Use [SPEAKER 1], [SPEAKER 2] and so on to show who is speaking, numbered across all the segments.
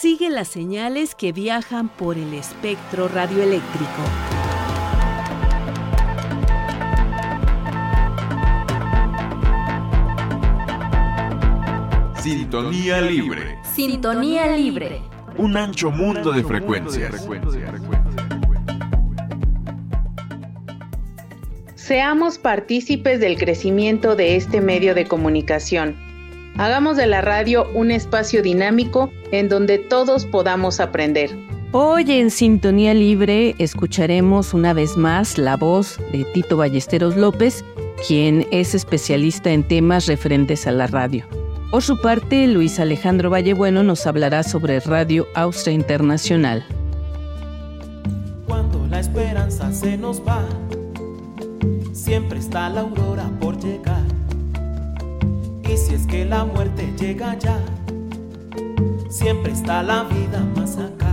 [SPEAKER 1] Sigue las señales que viajan por el espectro radioeléctrico.
[SPEAKER 2] Sintonía libre.
[SPEAKER 3] Sintonía libre.
[SPEAKER 2] Un ancho mundo de frecuencias.
[SPEAKER 4] Seamos partícipes del crecimiento de este medio de comunicación. Hagamos de la radio un espacio dinámico en donde todos podamos aprender.
[SPEAKER 1] Hoy en Sintonía Libre escucharemos una vez más la voz de Tito Ballesteros López, quien es especialista en temas referentes a la radio. Por su parte, Luis Alejandro Vallebueno nos hablará sobre Radio Austria Internacional.
[SPEAKER 5] Cuando la esperanza se nos va, siempre está la aurora por llegar. Y si es que la muerte llega ya, siempre está la vida más acá.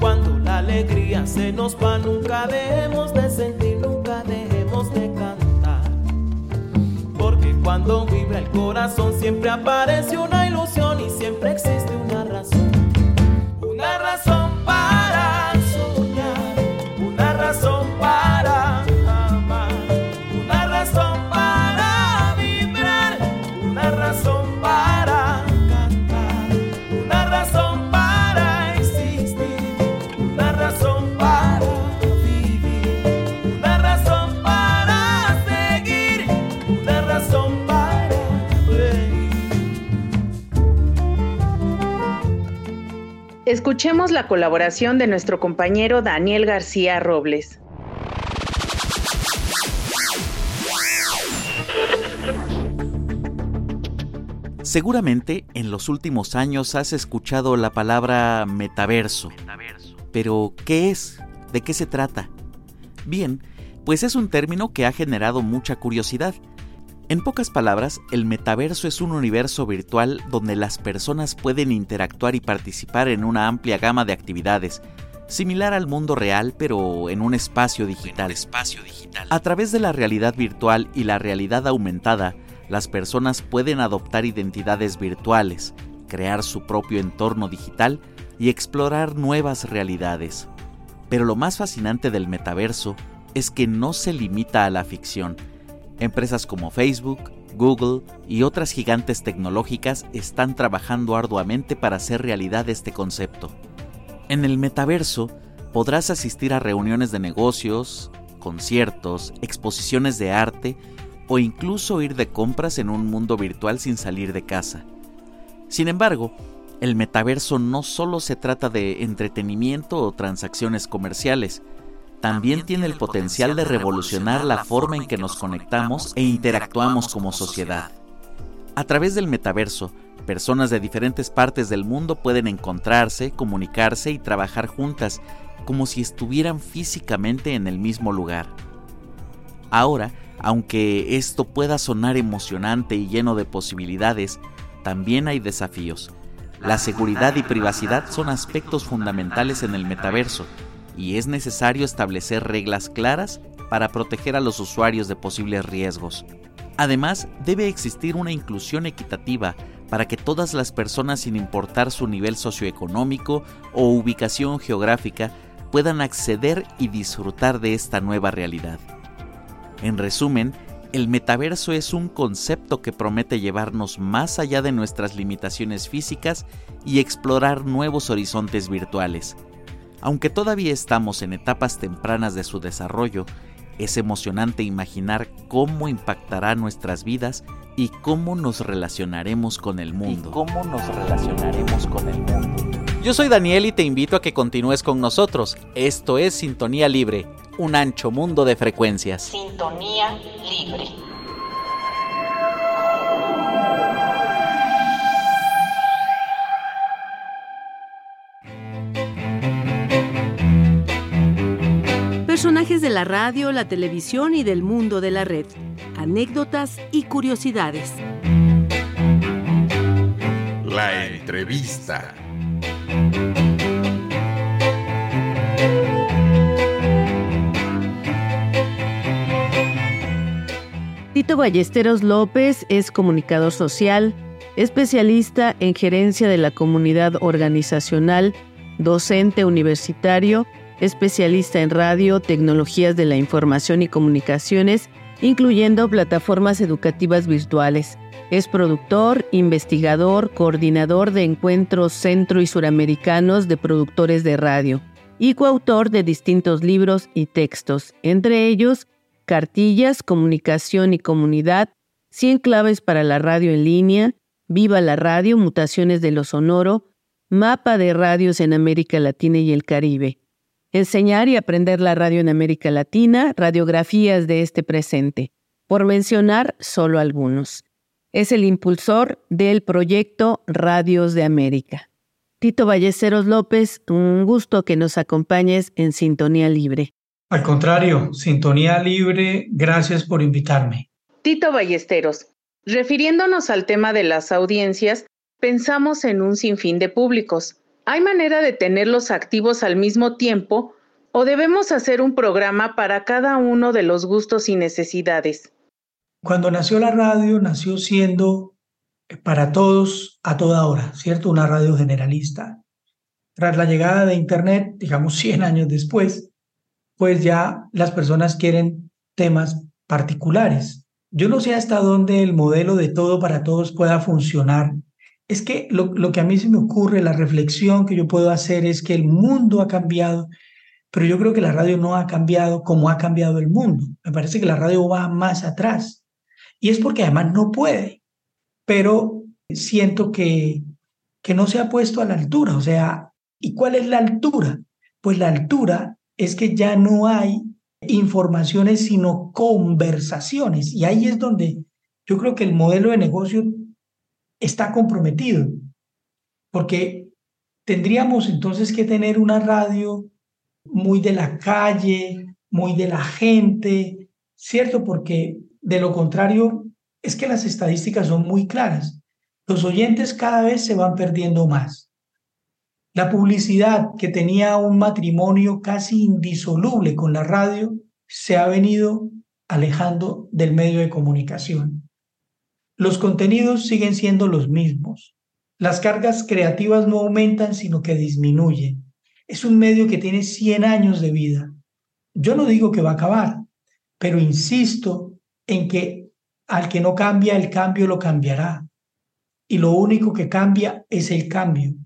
[SPEAKER 5] Cuando la alegría se nos va, nunca dejemos de sentir, nunca dejemos de cantar cuando vibra el corazón siempre aparece una ilusión y siempre existe
[SPEAKER 4] Escuchemos la colaboración de nuestro compañero Daniel García Robles.
[SPEAKER 6] Seguramente en los últimos años has escuchado la palabra metaverso. Pero, ¿qué es? ¿De qué se trata? Bien, pues es un término que ha generado mucha curiosidad. En pocas palabras, el metaverso es un universo virtual donde las personas pueden interactuar y participar en una amplia gama de actividades, similar al mundo real pero en un espacio digital. A través de la realidad virtual y la realidad aumentada, las personas pueden adoptar identidades virtuales, crear su propio entorno digital y explorar nuevas realidades. Pero lo más fascinante del metaverso es que no se limita a la ficción. Empresas como Facebook, Google y otras gigantes tecnológicas están trabajando arduamente para hacer realidad este concepto. En el metaverso podrás asistir a reuniones de negocios, conciertos, exposiciones de arte o incluso ir de compras en un mundo virtual sin salir de casa. Sin embargo, el metaverso no solo se trata de entretenimiento o transacciones comerciales, también tiene el potencial de revolucionar la forma en que nos conectamos e interactuamos como sociedad. A través del metaverso, personas de diferentes partes del mundo pueden encontrarse, comunicarse y trabajar juntas como si estuvieran físicamente en el mismo lugar. Ahora, aunque esto pueda sonar emocionante y lleno de posibilidades, también hay desafíos. La seguridad y privacidad son aspectos fundamentales en el metaverso y es necesario establecer reglas claras para proteger a los usuarios de posibles riesgos. Además, debe existir una inclusión equitativa para que todas las personas sin importar su nivel socioeconómico o ubicación geográfica puedan acceder y disfrutar de esta nueva realidad. En resumen, el metaverso es un concepto que promete llevarnos más allá de nuestras limitaciones físicas y explorar nuevos horizontes virtuales. Aunque todavía estamos en etapas tempranas de su desarrollo, es emocionante imaginar cómo impactará nuestras vidas y cómo nos relacionaremos con el mundo. cómo nos relacionaremos con el mundo. Yo soy Daniel y te invito a que continúes con nosotros. Esto es Sintonía Libre, un ancho mundo de frecuencias.
[SPEAKER 4] Sintonía libre.
[SPEAKER 1] Personajes de la radio, la televisión y del mundo de la red. Anécdotas y curiosidades.
[SPEAKER 2] La entrevista.
[SPEAKER 1] Tito Ballesteros López es comunicador social, especialista en gerencia de la comunidad organizacional, docente universitario, especialista en radio, tecnologías de la información y comunicaciones, incluyendo plataformas educativas virtuales. Es productor, investigador, coordinador de encuentros centro y suramericanos de productores de radio y coautor de distintos libros y textos, entre ellos Cartillas, Comunicación y Comunidad, 100 claves para la radio en línea, Viva la radio, Mutaciones de lo Sonoro, Mapa de radios en América Latina y el Caribe. Enseñar y aprender la radio en América Latina, radiografías de este presente, por mencionar solo algunos. Es el impulsor del proyecto Radios de América. Tito Ballesteros López, un gusto que nos acompañes en Sintonía Libre.
[SPEAKER 7] Al contrario, Sintonía Libre, gracias por invitarme.
[SPEAKER 4] Tito Ballesteros, refiriéndonos al tema de las audiencias, pensamos en un sinfín de públicos. ¿Hay manera de tenerlos activos al mismo tiempo o debemos hacer un programa para cada uno de los gustos y necesidades?
[SPEAKER 7] Cuando nació la radio, nació siendo eh, para todos a toda hora, ¿cierto? Una radio generalista. Tras la llegada de Internet, digamos 100 años después, pues ya las personas quieren temas particulares. Yo no sé hasta dónde el modelo de todo para todos pueda funcionar es que lo, que a mí se me ocurre, la reflexión que yo puedo hacer es que el mundo ha cambiado, pero yo creo que la radio no ha cambiado como ha cambiado el mundo. Me parece que la radio va más atrás. Y es porque además no puede, pero siento que, que no se ha puesto a la altura. O sea, ¿y cuál es la altura? Pues la altura es que ya no hay informaciones, sino conversaciones. Y ahí es donde yo creo que el modelo de negocio está comprometido, porque tendríamos entonces que tener una radio muy de la calle, muy de la gente, ¿cierto? Porque de lo contrario es que las estadísticas son muy claras. Los oyentes cada vez se van perdiendo más. La publicidad que tenía un matrimonio casi indisoluble con la radio se ha venido alejando del medio de comunicación. Los contenidos siguen siendo los mismos. Las cargas creativas no aumentan, sino que disminuyen. Es un medio que tiene 100 años de vida. Yo no digo que va a acabar, pero insisto en que al que no cambia, el cambio lo cambiará. Y lo único que cambia es el cambio.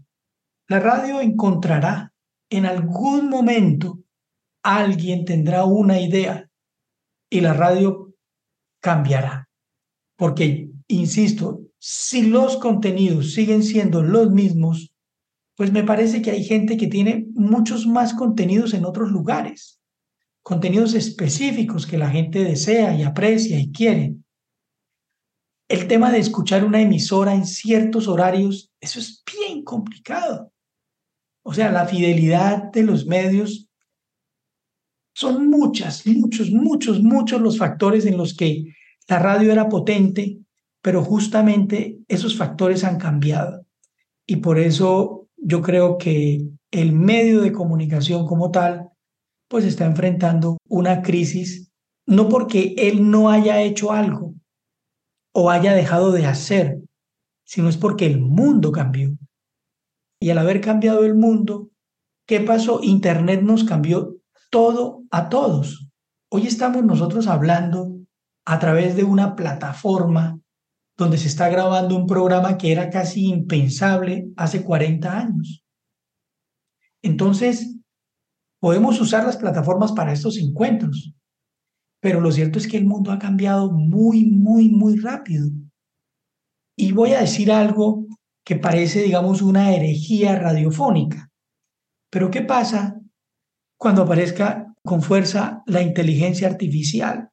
[SPEAKER 7] La radio encontrará en algún momento alguien tendrá una idea y la radio cambiará. Porque insisto, si los contenidos siguen siendo los mismos, pues me parece que hay gente que tiene muchos más contenidos en otros lugares, contenidos específicos que la gente desea y aprecia y quiere. El tema de escuchar una emisora en ciertos horarios, eso es bien complicado. O sea, la fidelidad de los medios son muchas, muchos, muchos, muchos los factores en los que la radio era potente pero justamente esos factores han cambiado y por eso yo creo que el medio de comunicación como tal pues está enfrentando una crisis no porque él no haya hecho algo o haya dejado de hacer, sino es porque el mundo cambió. Y al haber cambiado el mundo, ¿qué pasó? Internet nos cambió todo a todos. Hoy estamos nosotros hablando a través de una plataforma donde se está grabando un programa que era casi impensable hace 40 años. Entonces, podemos usar las plataformas para estos encuentros, pero lo cierto es que el mundo ha cambiado muy, muy, muy rápido. Y voy a decir algo que parece, digamos, una herejía radiofónica. Pero ¿qué pasa cuando aparezca con fuerza la inteligencia artificial?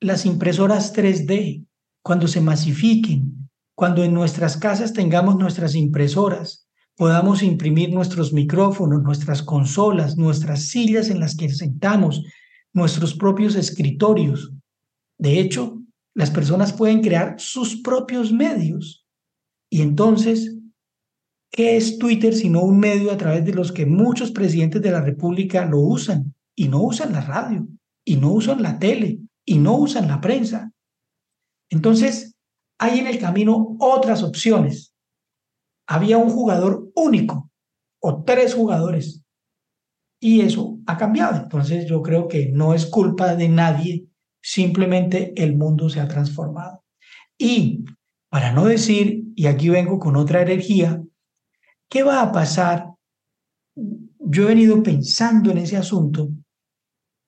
[SPEAKER 7] Las impresoras 3D, cuando se masifiquen, cuando en nuestras casas tengamos nuestras impresoras, podamos imprimir nuestros micrófonos, nuestras consolas, nuestras sillas en las que sentamos, nuestros propios escritorios. De hecho, las personas pueden crear sus propios medios. Y entonces, ¿qué es Twitter sino un medio a través de los que muchos presidentes de la República lo usan? Y no usan la radio, y no usan la tele, y no usan la prensa. Entonces, hay en el camino otras opciones. Había un jugador único o tres jugadores y eso ha cambiado. Entonces yo creo que no es culpa de nadie, simplemente el mundo se ha transformado. Y para no decir, y aquí vengo con otra energía, ¿qué va a pasar? Yo he venido pensando en ese asunto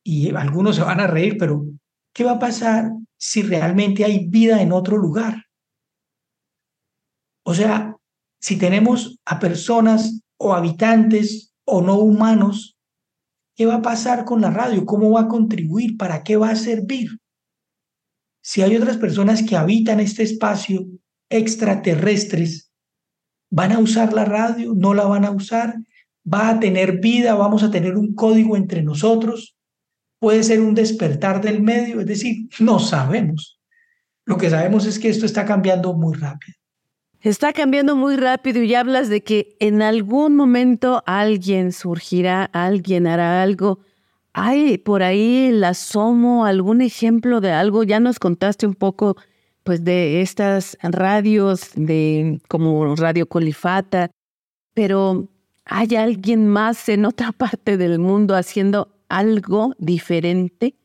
[SPEAKER 7] y algunos se van a reír, pero ¿qué va a pasar si realmente hay vida en otro lugar? O sea, si tenemos a personas o habitantes o no humanos, ¿qué va a pasar con la radio? ¿Cómo va a contribuir? ¿Para qué va a servir? Si hay otras personas que habitan este espacio extraterrestres, ¿van a usar la radio? ¿No la van a usar? ¿Va a tener vida? ¿Vamos a tener un código entre nosotros? ¿Puede ser un despertar del medio? Es decir, no sabemos. Lo que sabemos es que esto está cambiando muy rápido.
[SPEAKER 1] Está cambiando muy rápido y hablas de que en algún momento alguien surgirá, alguien hará algo. ¿Hay por ahí el asomo, algún ejemplo de algo? Ya nos contaste un poco pues de estas radios de como Radio Colifata, pero ¿hay alguien más en otra parte del mundo haciendo algo diferente?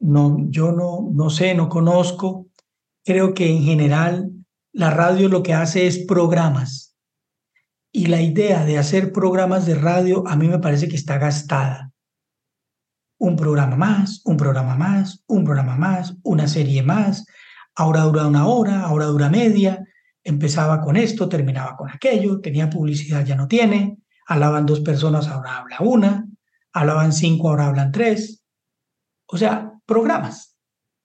[SPEAKER 7] No, yo no, no sé, no conozco. Creo que en general la radio lo que hace es programas. Y la idea de hacer programas de radio a mí me parece que está gastada. Un programa más, un programa más, un programa más, una serie más. Ahora dura una hora, ahora dura media. Empezaba con esto, terminaba con aquello, tenía publicidad, ya no tiene. Hablaban dos personas, ahora habla una. Hablaban cinco, ahora hablan tres. O sea, programas,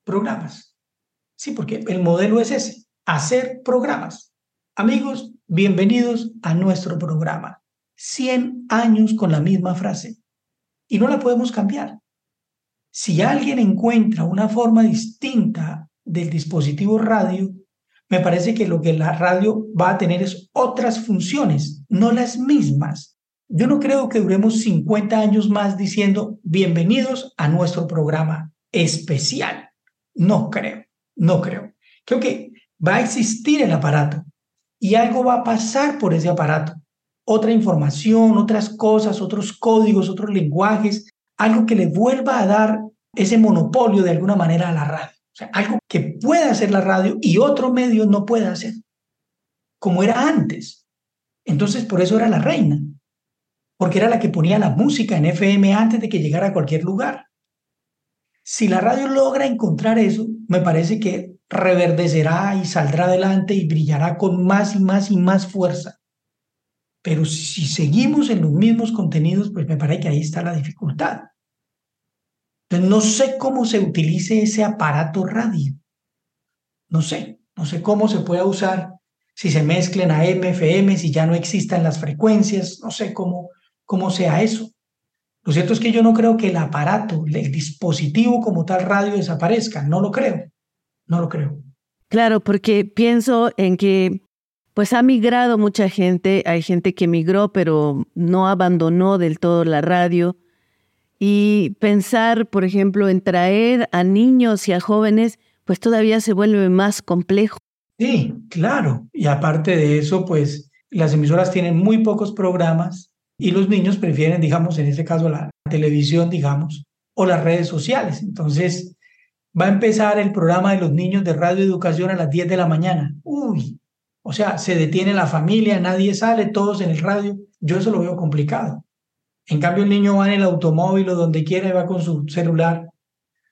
[SPEAKER 7] programas. Sí, porque el modelo es ese, hacer programas. Amigos, bienvenidos a nuestro programa. 100 años con la misma frase. Y no la podemos cambiar. Si alguien encuentra una forma distinta del dispositivo radio, me parece que lo que la radio va a tener es otras funciones, no las mismas. Yo no creo que duremos 50 años más diciendo bienvenidos a nuestro programa especial. No creo. No creo. Creo que va a existir el aparato y algo va a pasar por ese aparato. Otra información, otras cosas, otros códigos, otros lenguajes, algo que le vuelva a dar ese monopolio de alguna manera a la radio. O sea, algo que pueda hacer la radio y otro medio no pueda hacer, como era antes. Entonces, por eso era la reina, porque era la que ponía la música en FM antes de que llegara a cualquier lugar. Si la radio logra encontrar eso, me parece que reverdecerá y saldrá adelante y brillará con más y más y más fuerza. Pero si seguimos en los mismos contenidos, pues me parece que ahí está la dificultad. Entonces no sé cómo se utilice ese aparato radio. No sé, no sé cómo se pueda usar, si se mezclen a FM, si ya no existan las frecuencias, no sé cómo, cómo sea eso. Lo cierto es que yo no creo que el aparato, el dispositivo como tal radio desaparezca, no lo creo, no lo creo.
[SPEAKER 1] Claro, porque pienso en que pues ha migrado mucha gente, hay gente que migró pero no abandonó del todo la radio y pensar, por ejemplo, en traer a niños y a jóvenes, pues todavía se vuelve más complejo.
[SPEAKER 7] Sí, claro, y aparte de eso, pues las emisoras tienen muy pocos programas y los niños prefieren, digamos, en este caso la televisión, digamos, o las redes sociales. Entonces, va a empezar el programa de los niños de radio educación a las 10 de la mañana. Uy, o sea, se detiene la familia, nadie sale, todos en el radio. Yo eso lo veo complicado. En cambio, el niño va en el automóvil o donde quiera y va con su celular.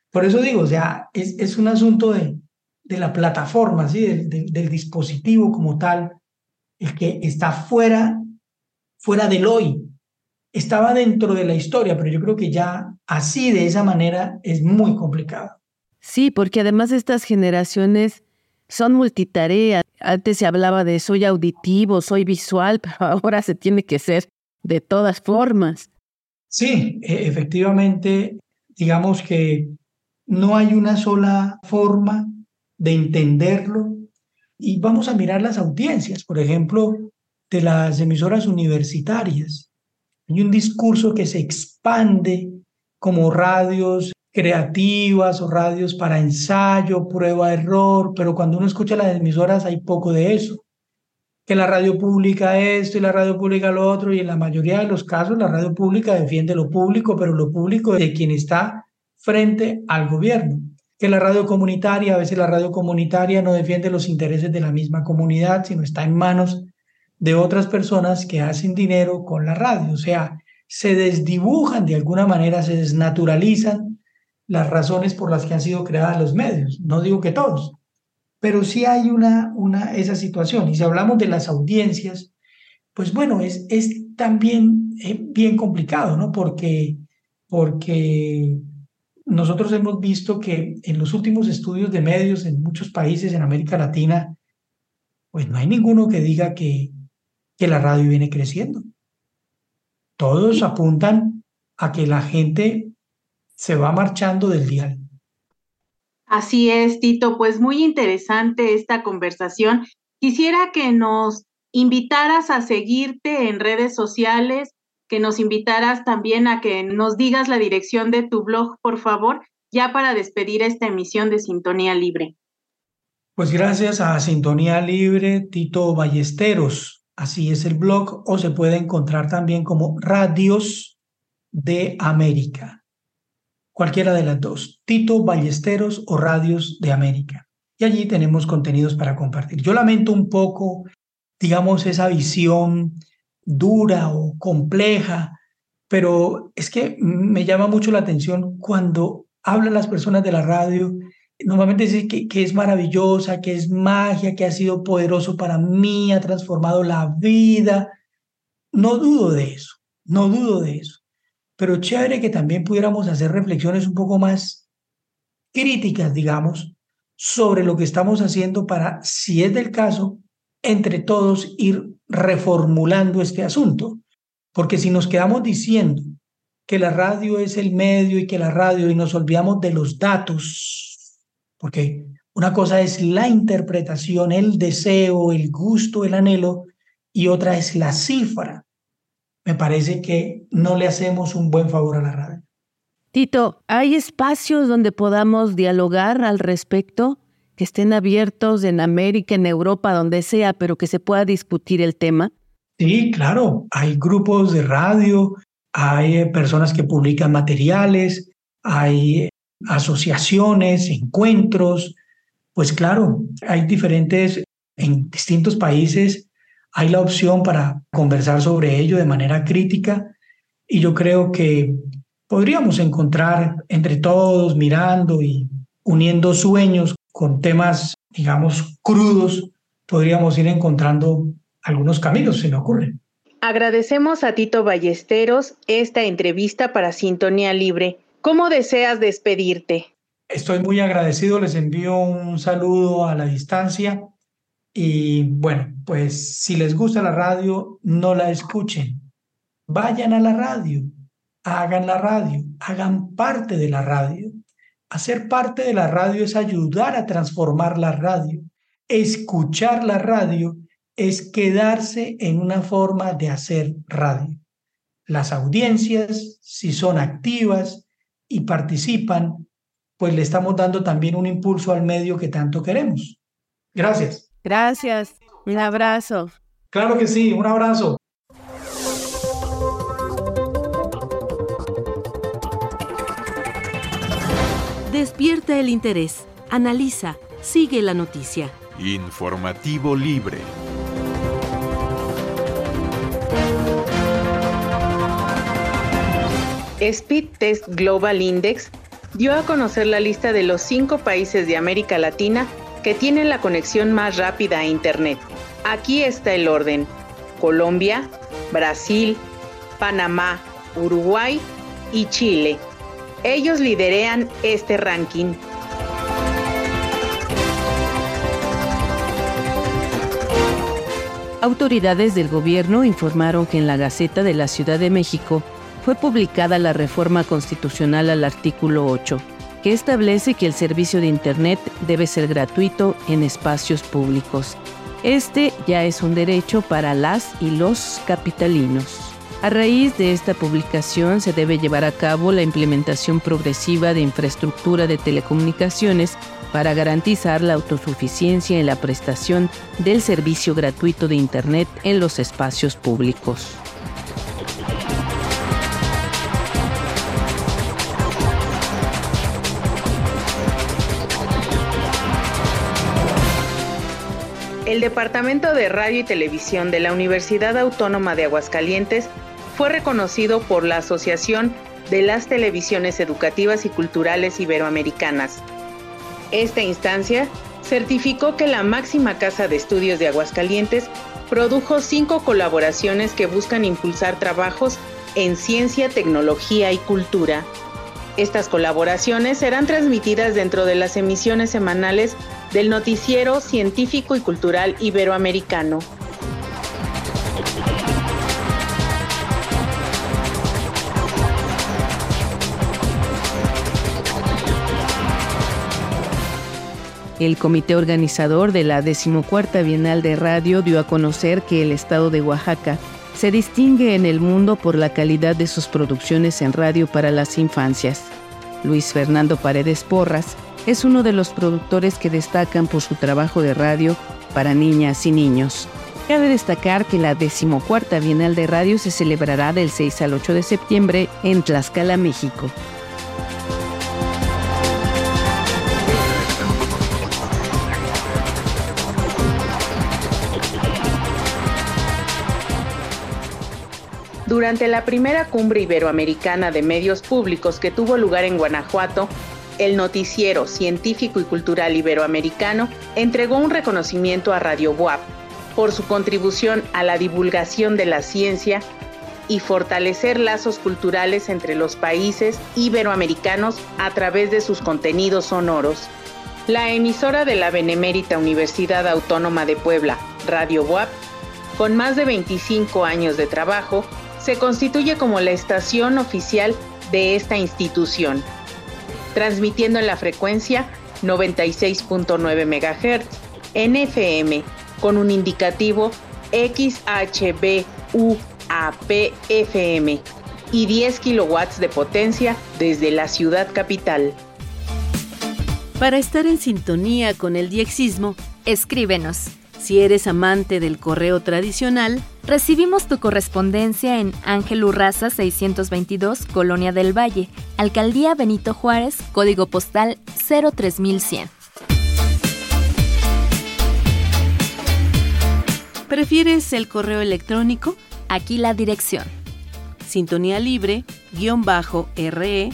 [SPEAKER 7] Por eso digo, o sea, es, es un asunto de, de la plataforma, ¿sí? del, del dispositivo como tal, el que está fuera fuera del hoy. Estaba dentro de la historia, pero yo creo que ya así, de esa manera, es muy complicado.
[SPEAKER 1] Sí, porque además estas generaciones son multitarea. Antes se hablaba de soy auditivo, soy visual, pero ahora se tiene que ser de todas formas.
[SPEAKER 7] Sí, e, efectivamente, digamos que no hay una sola forma de entenderlo. Y vamos a mirar las audiencias. Por ejemplo, de las emisoras universitarias. Hay un discurso que se expande como radios creativas o radios para ensayo, prueba, error, pero cuando uno escucha las emisoras hay poco de eso. Que la radio pública esto y la radio pública lo otro, y en la mayoría de los casos la radio pública defiende lo público, pero lo público de quien está frente al gobierno. Que la radio comunitaria, a veces la radio comunitaria no defiende los intereses de la misma comunidad, sino está en manos de otras personas que hacen dinero con la radio. O sea, se desdibujan de alguna manera, se desnaturalizan las razones por las que han sido creadas los medios. No digo que todos, pero sí hay una, una esa situación. Y si hablamos de las audiencias, pues bueno, es, es también eh, bien complicado, ¿no? Porque, porque nosotros hemos visto que en los últimos estudios de medios en muchos países en América Latina, pues no hay ninguno que diga que, que la radio viene creciendo. Todos apuntan a que la gente se va marchando del dial.
[SPEAKER 4] Así es, Tito, pues muy interesante esta conversación. Quisiera que nos invitaras a seguirte en redes sociales, que nos invitaras también a que nos digas la dirección de tu blog, por favor, ya para despedir esta emisión de Sintonía Libre.
[SPEAKER 7] Pues gracias a Sintonía Libre, Tito Ballesteros, así es el blog, o se puede encontrar también como Radios de América cualquiera de las dos, Tito Ballesteros o Radios de América. Y allí tenemos contenidos para compartir. Yo lamento un poco, digamos, esa visión dura o compleja, pero es que me llama mucho la atención cuando hablan las personas de la radio, normalmente dicen que, que es maravillosa, que es magia, que ha sido poderoso para mí, ha transformado la vida. No dudo de eso, no dudo de eso pero chévere que también pudiéramos hacer reflexiones un poco más críticas, digamos, sobre lo que estamos haciendo para, si es del caso, entre todos ir reformulando este asunto. Porque si nos quedamos diciendo que la radio es el medio y que la radio y nos olvidamos de los datos, porque una cosa es la interpretación, el deseo, el gusto, el anhelo, y otra es la cifra me parece que no le hacemos un buen favor a la radio.
[SPEAKER 1] Tito, ¿hay espacios donde podamos dialogar al respecto? Que estén abiertos en América, en Europa, donde sea, pero que se pueda discutir el tema.
[SPEAKER 7] Sí, claro. Hay grupos de radio, hay eh, personas que publican materiales, hay asociaciones, encuentros. Pues claro, hay diferentes, en distintos países hay la opción para conversar sobre ello de manera crítica y yo creo que podríamos encontrar entre todos, mirando y uniendo sueños con temas, digamos, crudos, podríamos ir encontrando algunos caminos, se me ocurre.
[SPEAKER 4] Agradecemos a Tito Ballesteros esta entrevista para Sintonía Libre. ¿Cómo deseas despedirte?
[SPEAKER 7] Estoy muy agradecido, les envío un saludo a la distancia y bueno, pues si les gusta la radio, no la escuchen. Vayan a la radio, hagan la radio, hagan parte de la radio. Hacer parte de la radio es ayudar a transformar la radio. Escuchar la radio es quedarse en una forma de hacer radio. Las audiencias, si son activas y participan, pues le estamos dando también un impulso al medio que tanto queremos. Gracias.
[SPEAKER 1] Gracias. Un abrazo.
[SPEAKER 7] Claro que sí, un abrazo.
[SPEAKER 3] Despierta el interés, analiza, sigue la noticia.
[SPEAKER 2] Informativo libre.
[SPEAKER 4] Speed Test Global Index dio a conocer la lista de los cinco países de América Latina que tienen la conexión más rápida a Internet. Aquí está el orden. Colombia, Brasil, Panamá, Uruguay y Chile. Ellos liderean este ranking.
[SPEAKER 1] Autoridades del gobierno informaron que en la Gaceta de la Ciudad de México fue publicada la reforma constitucional al artículo 8 que establece que el servicio de Internet debe ser gratuito en espacios públicos. Este ya es un derecho para las y los capitalinos. A raíz de esta publicación se debe llevar a cabo la implementación progresiva de infraestructura de telecomunicaciones para garantizar la autosuficiencia en la prestación del servicio gratuito de Internet en los espacios públicos.
[SPEAKER 4] El Departamento de Radio y Televisión de la Universidad Autónoma de Aguascalientes fue reconocido por la Asociación de las Televisiones Educativas y Culturales Iberoamericanas. Esta instancia certificó que la máxima casa de estudios de Aguascalientes produjo cinco colaboraciones que buscan impulsar trabajos en ciencia, tecnología y cultura. Estas colaboraciones serán transmitidas dentro de las emisiones semanales del noticiero científico y cultural iberoamericano.
[SPEAKER 1] El comité organizador de la decimocuarta Bienal de Radio dio a conocer que el estado de Oaxaca se distingue en el mundo por la calidad de sus producciones en radio para las infancias. Luis Fernando Paredes Porras es uno de los productores que destacan por su trabajo de radio para niñas y niños. Cabe destacar que la decimocuarta Bienal de Radio se celebrará del 6 al 8 de septiembre en Tlaxcala, México.
[SPEAKER 4] Durante la primera cumbre iberoamericana de medios públicos que tuvo lugar en Guanajuato, el noticiero científico y cultural iberoamericano entregó un reconocimiento a Radio Buap por su contribución a la divulgación de la ciencia y fortalecer lazos culturales entre los países iberoamericanos a través de sus contenidos sonoros. La emisora de la Benemérita Universidad Autónoma de Puebla, Radio Buap, con más de 25 años de trabajo, se constituye como la estación oficial de esta institución, transmitiendo en la frecuencia 96.9 MHz en FM con un indicativo XHBUAP-FM y 10 kilowatts de potencia desde la ciudad capital.
[SPEAKER 3] Para estar en sintonía con el diexismo, escríbenos si eres amante del correo tradicional,
[SPEAKER 8] recibimos tu correspondencia en Ángel Urraza 622, Colonia del Valle, Alcaldía Benito Juárez, código postal 03100.
[SPEAKER 3] ¿Prefieres el correo electrónico?
[SPEAKER 8] Aquí la dirección.
[SPEAKER 3] Sintonía libre, guion bajo, re,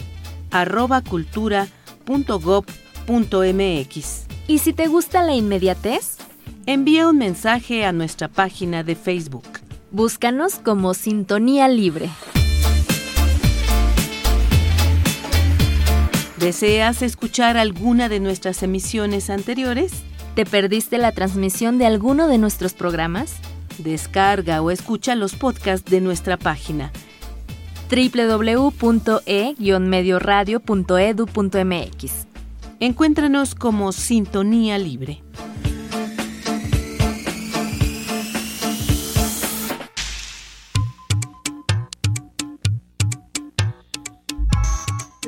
[SPEAKER 3] arroba cultura punto punto mx.
[SPEAKER 8] ¿Y si te gusta la inmediatez?
[SPEAKER 3] envía un mensaje a nuestra página de Facebook.
[SPEAKER 8] Búscanos como Sintonía Libre.
[SPEAKER 3] ¿Deseas escuchar alguna de nuestras emisiones anteriores?
[SPEAKER 8] ¿Te perdiste la transmisión de alguno de nuestros programas?
[SPEAKER 3] Descarga o escucha los podcasts de nuestra página
[SPEAKER 8] www.e-medioradio.edu.mx.
[SPEAKER 3] Encuéntranos como Sintonía Libre.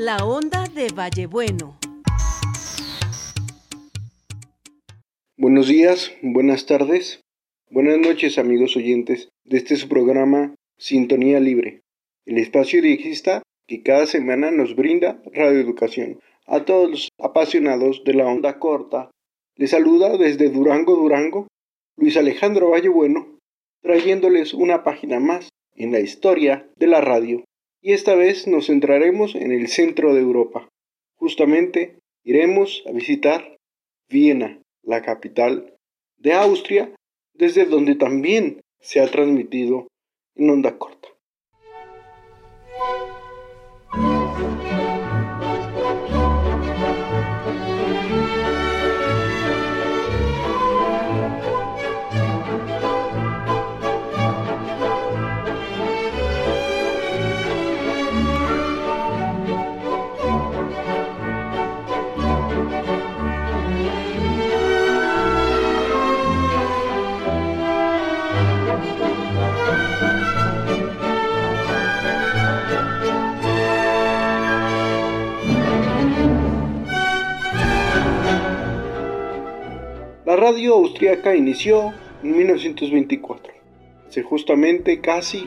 [SPEAKER 3] La onda de Vallebueno.
[SPEAKER 9] Buenos días, buenas tardes, buenas noches amigos oyentes de este su programa Sintonía Libre, el espacio diexista que cada semana nos brinda radioeducación. A todos los apasionados de la onda corta, les saluda desde Durango, Durango, Luis Alejandro Vallebueno, trayéndoles una página más en la historia de la radio y esta vez nos centraremos en el centro de Europa. Justamente iremos a visitar Viena, la capital de Austria, desde donde también se ha transmitido en onda corta. Radio austríaca inició en 1924, hace justamente casi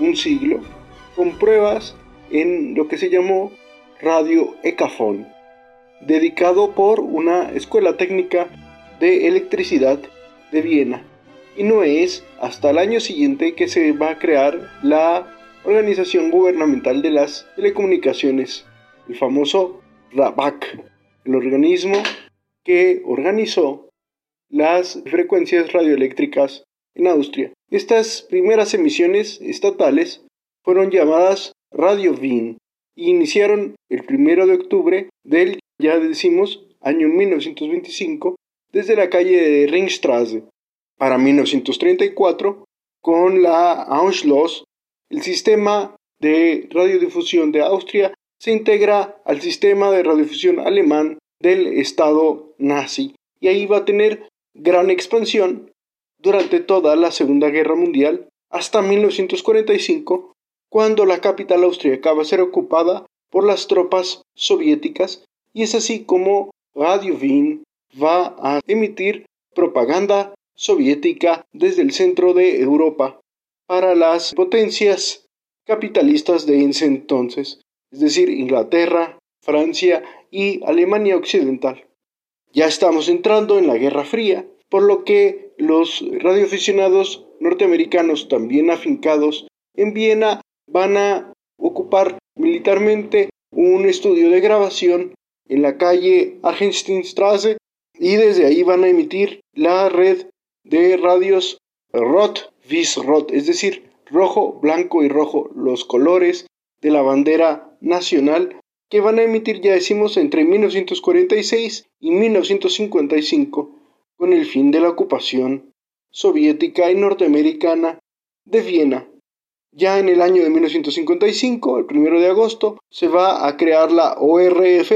[SPEAKER 9] un siglo, con pruebas en lo que se llamó Radio Ecafon, dedicado por una escuela técnica de electricidad de Viena. Y no es hasta el año siguiente que se va a crear la Organización Gubernamental de las Telecomunicaciones, el famoso RABAC, el organismo que organizó las frecuencias radioeléctricas en Austria. Estas primeras emisiones estatales fueron llamadas Radio Wien y iniciaron el 1 de octubre del, ya decimos, año 1925 desde la calle de Ringstraße. Para 1934, con la Anschluss, el sistema de radiodifusión de Austria se integra al sistema de radiodifusión alemán del Estado nazi y ahí va a tener gran expansión durante toda la Segunda Guerra Mundial hasta 1945 cuando la capital austríaca va a ser ocupada por las tropas soviéticas y es así como Radio Wien va a emitir propaganda soviética desde el centro de Europa para las potencias capitalistas de ese entonces, es decir, Inglaterra, Francia y Alemania Occidental. Ya estamos entrando en la Guerra Fría, por lo que los radioaficionados norteamericanos también afincados en Viena van a ocupar militarmente un estudio de grabación en la calle Argentinstraße y desde ahí van a emitir la red de radios Rot vis Rot, es decir, rojo, blanco y rojo, los colores de la bandera nacional que van a emitir, ya decimos, entre 1946 y 1955 con el fin de la ocupación soviética y norteamericana de Viena. Ya en el año de 1955, el 1 de agosto, se va a crear la ORF,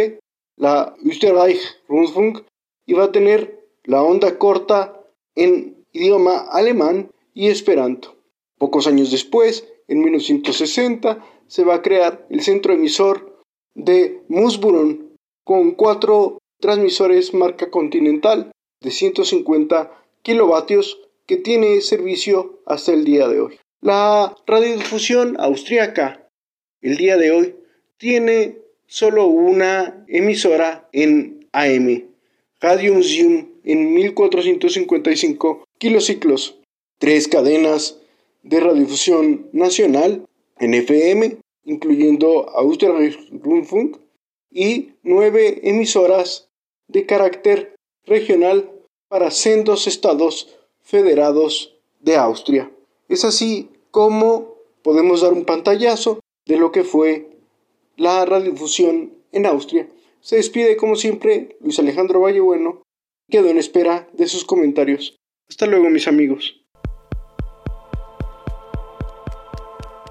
[SPEAKER 9] la Österreich Rundfunk, y va a tener la onda corta en idioma alemán y esperanto. Pocos años después, en 1960, se va a crear el centro emisor de Musburon con cuatro transmisores marca Continental de 150 kilovatios que tiene servicio hasta el día de hoy. La radiodifusión austríaca el día de hoy tiene solo una emisora en AM, Radio Zoom en 1455 kilociclos, tres cadenas de radiodifusión nacional en FM, incluyendo Austria Rundfunk, y nueve emisoras de carácter regional para sendos estados federados de Austria. Es así como podemos dar un pantallazo de lo que fue la radiodifusión en Austria. Se despide como siempre Luis Alejandro Vallebueno. Quedo en espera de sus comentarios. Hasta luego mis amigos.